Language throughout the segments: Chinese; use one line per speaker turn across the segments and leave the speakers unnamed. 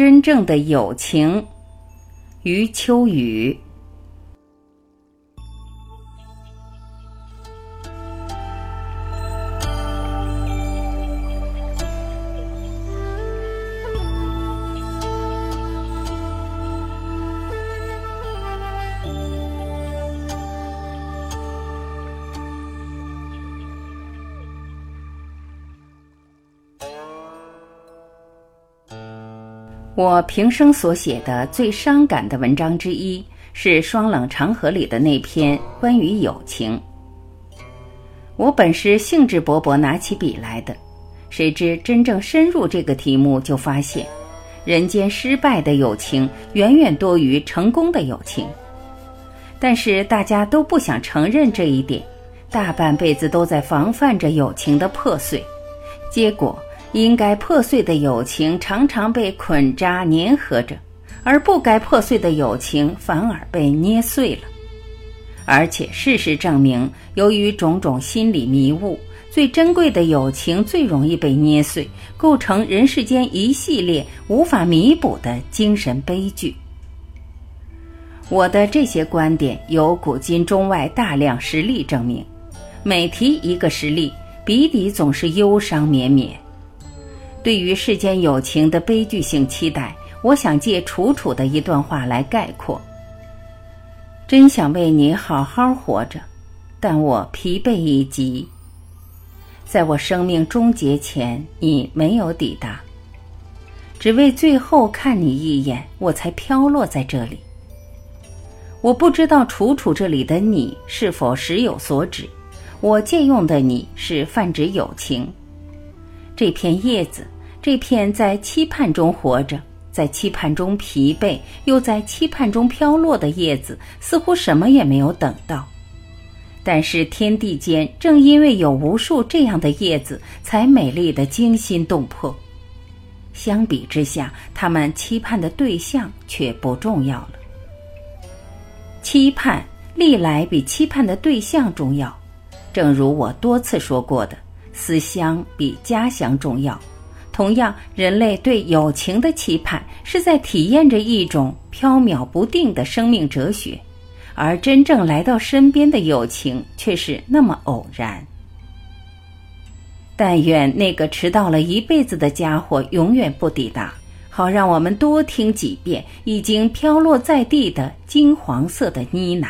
真正的友情，余秋雨。我平生所写的最伤感的文章之一，是《双冷长河》里的那篇关于友情。我本是兴致勃勃拿起笔来的，谁知真正深入这个题目，就发现，人间失败的友情远远多于成功的友情。但是大家都不想承认这一点，大半辈子都在防范着友情的破碎，结果。应该破碎的友情常常被捆扎粘合着，而不该破碎的友情反而被捏碎了。而且事实证明，由于种种心理迷雾，最珍贵的友情最容易被捏碎，构成人世间一系列无法弥补的精神悲剧。我的这些观点有古今中外大量实例证明，每提一个实例，笔底总是忧伤绵绵。对于世间友情的悲剧性期待，我想借楚楚的一段话来概括：真想为你好好活着，但我疲惫已极。在我生命终结前，你没有抵达，只为最后看你一眼，我才飘落在这里。我不知道楚楚这里的你是否时有所指，我借用的你是泛指友情。这片叶子，这片在期盼中活着，在期盼中疲惫，又在期盼中飘落的叶子，似乎什么也没有等到。但是天地间正因为有无数这样的叶子，才美丽的惊心动魄。相比之下，他们期盼的对象却不重要了。期盼历来比期盼的对象重要，正如我多次说过的。思乡比家乡重要。同样，人类对友情的期盼是在体验着一种飘渺不定的生命哲学，而真正来到身边的友情却是那么偶然。但愿那个迟到了一辈子的家伙永远不抵达，好让我们多听几遍已经飘落在地的金黄色的呢喃。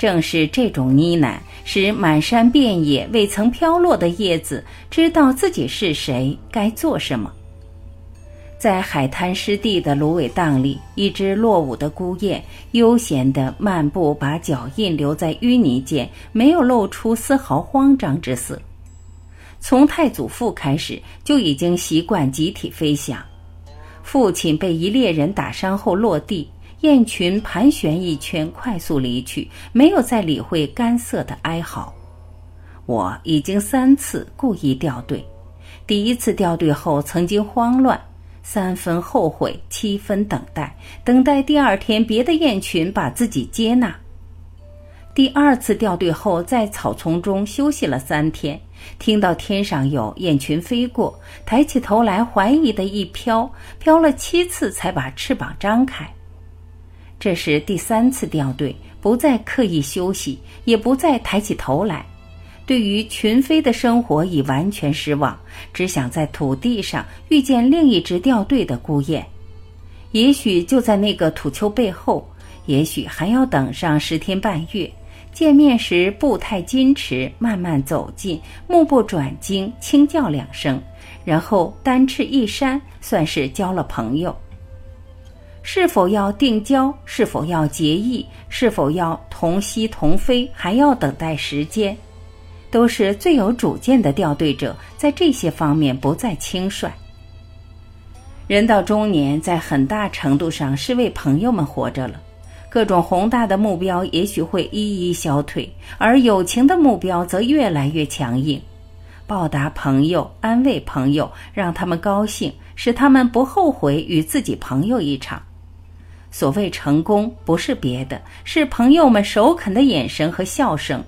正是这种呢喃，使满山遍野未曾飘落的叶子知道自己是谁，该做什么。在海滩湿地的芦苇荡里，一只落伍的孤雁悠闲地漫步，把脚印留在淤泥间，没有露出丝毫慌张之色。从太祖父开始就已经习惯集体飞翔，父亲被一猎人打伤后落地。雁群盘旋一圈，快速离去，没有再理会干涩的哀嚎。我已经三次故意掉队，第一次掉队后曾经慌乱，三分后悔，七分等待，等待第二天别的雁群把自己接纳。第二次掉队后，在草丛中休息了三天，听到天上有雁群飞过，抬起头来怀疑的一飘，飘了七次才把翅膀张开。这是第三次掉队，不再刻意休息，也不再抬起头来，对于群飞的生活已完全失望，只想在土地上遇见另一只掉队的孤雁。也许就在那个土丘背后，也许还要等上十天半月。见面时步态矜持，慢慢走近，目不转睛，轻叫两声，然后单翅一扇，算是交了朋友。是否要定交？是否要结义？是否要同息同飞？还要等待时间。都是最有主见的调队者，在这些方面不再轻率。人到中年，在很大程度上是为朋友们活着了。各种宏大的目标也许会一一消退，而友情的目标则越来越强硬。报答朋友，安慰朋友，让他们高兴，使他们不后悔与自己朋友一场。所谓成功，不是别的，是朋友们首肯的眼神和笑声。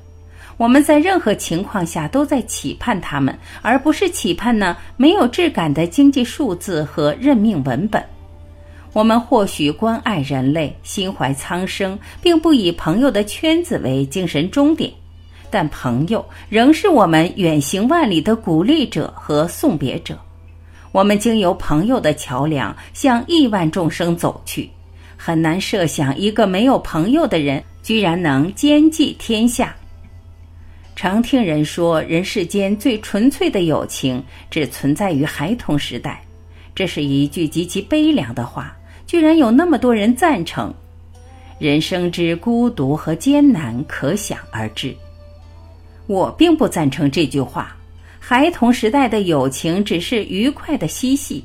我们在任何情况下都在期盼他们，而不是期盼呢没有质感的经济数字和任命文本。我们或许关爱人类，心怀苍生，并不以朋友的圈子为精神终点，但朋友仍是我们远行万里的鼓励者和送别者。我们经由朋友的桥梁向亿万众生走去，很难设想一个没有朋友的人居然能兼济天下。常听人说，人世间最纯粹的友情只存在于孩童时代，这是一句极其悲凉的话。居然有那么多人赞成，人生之孤独和艰难可想而知。我并不赞成这句话。孩童时代的友情只是愉快的嬉戏，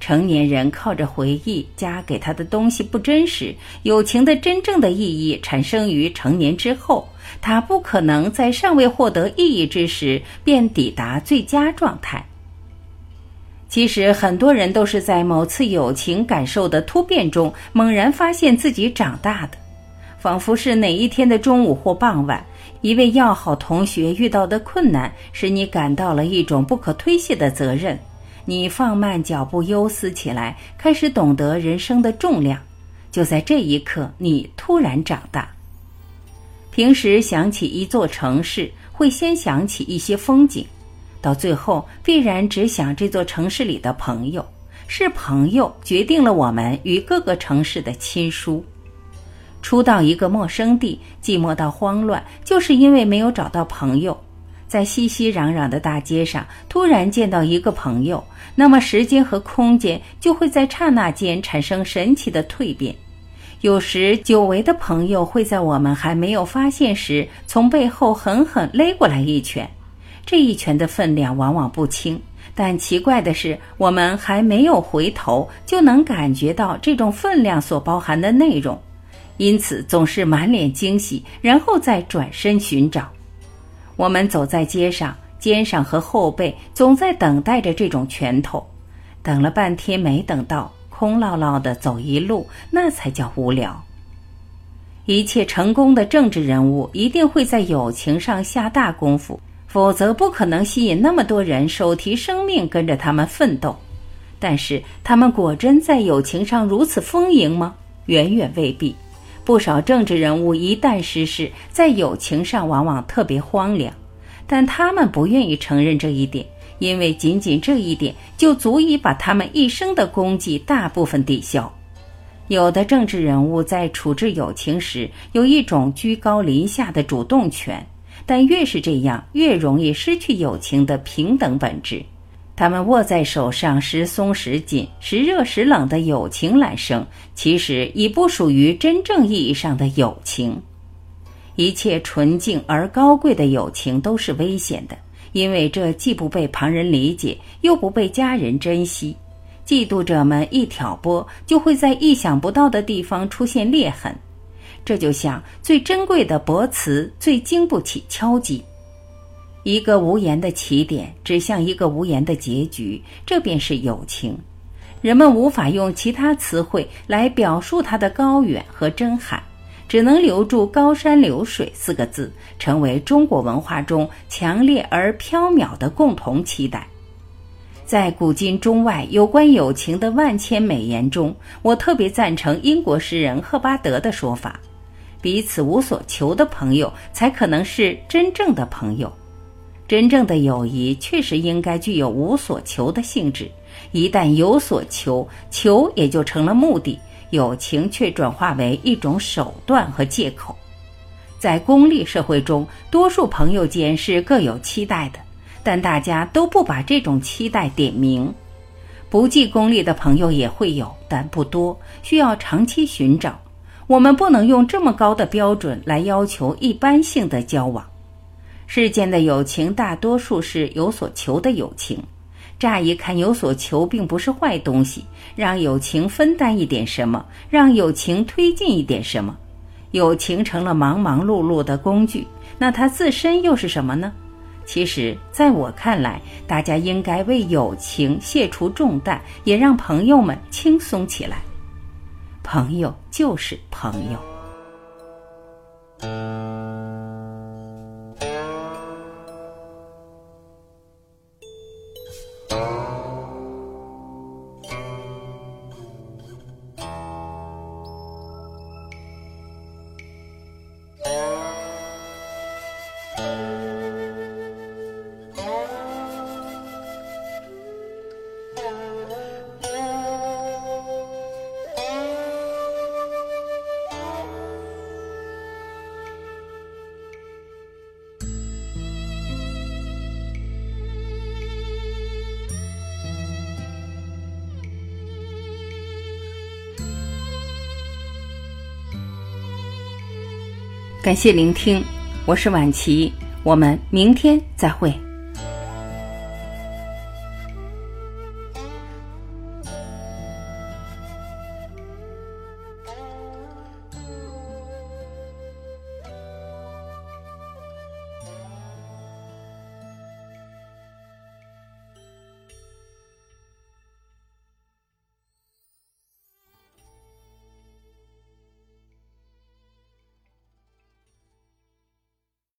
成年人靠着回忆加给他的东西不真实。友情的真正的意义产生于成年之后，他不可能在尚未获得意义之时便抵达最佳状态。其实很多人都是在某次友情感受的突变中，猛然发现自己长大的，仿佛是哪一天的中午或傍晚，一位要好同学遇到的困难，使你感到了一种不可推卸的责任。你放慢脚步，忧思起来，开始懂得人生的重量。就在这一刻，你突然长大。平时想起一座城市，会先想起一些风景。到最后，必然只想这座城市里的朋友，是朋友决定了我们与各个城市的亲疏。初到一个陌生地，寂寞到慌乱，就是因为没有找到朋友。在熙熙攘攘的大街上，突然见到一个朋友，那么时间和空间就会在刹那间产生神奇的蜕变。有时，久违的朋友会在我们还没有发现时，从背后狠狠勒过来一拳。这一拳的分量往往不轻，但奇怪的是，我们还没有回头，就能感觉到这种分量所包含的内容，因此总是满脸惊喜，然后再转身寻找。我们走在街上，肩上和后背总在等待着这种拳头，等了半天没等到，空落落的走一路，那才叫无聊。一切成功的政治人物一定会在友情上下大功夫。否则不可能吸引那么多人手提生命跟着他们奋斗，但是他们果真在友情上如此丰盈吗？远远未必。不少政治人物一旦失势，在友情上往往特别荒凉，但他们不愿意承认这一点，因为仅仅这一点就足以把他们一生的功绩大部分抵消。有的政治人物在处置友情时，有一种居高临下的主动权。但越是这样，越容易失去友情的平等本质。他们握在手上时松时紧、时热时冷的友情揽生，其实已不属于真正意义上的友情。一切纯净而高贵的友情都是危险的，因为这既不被旁人理解，又不被家人珍惜。嫉妒者们一挑拨，就会在意想不到的地方出现裂痕。这就像最珍贵的博瓷，最经不起敲击。一个无言的起点，指向一个无言的结局，这便是友情。人们无法用其他词汇来表述它的高远和真罕，只能留住“高山流水”四个字，成为中国文化中强烈而飘渺的共同期待。在古今中外有关友情的万千美言中，我特别赞成英国诗人赫巴德的说法。彼此无所求的朋友，才可能是真正的朋友。真正的友谊确实应该具有无所求的性质。一旦有所求，求也就成了目的，友情却转化为一种手段和借口。在功利社会中，多数朋友间是各有期待的，但大家都不把这种期待点明。不计功利的朋友也会有，但不多，需要长期寻找。我们不能用这么高的标准来要求一般性的交往。世间的友情大多数是有所求的友情。乍一看，有所求并不是坏东西。让友情分担一点什么，让友情推进一点什么，友情成了忙忙碌碌的工具。那它自身又是什么呢？其实，在我看来，大家应该为友情卸除重担，也让朋友们轻松起来。朋友就是朋友。感谢聆听，我是晚琪，我们明天再会。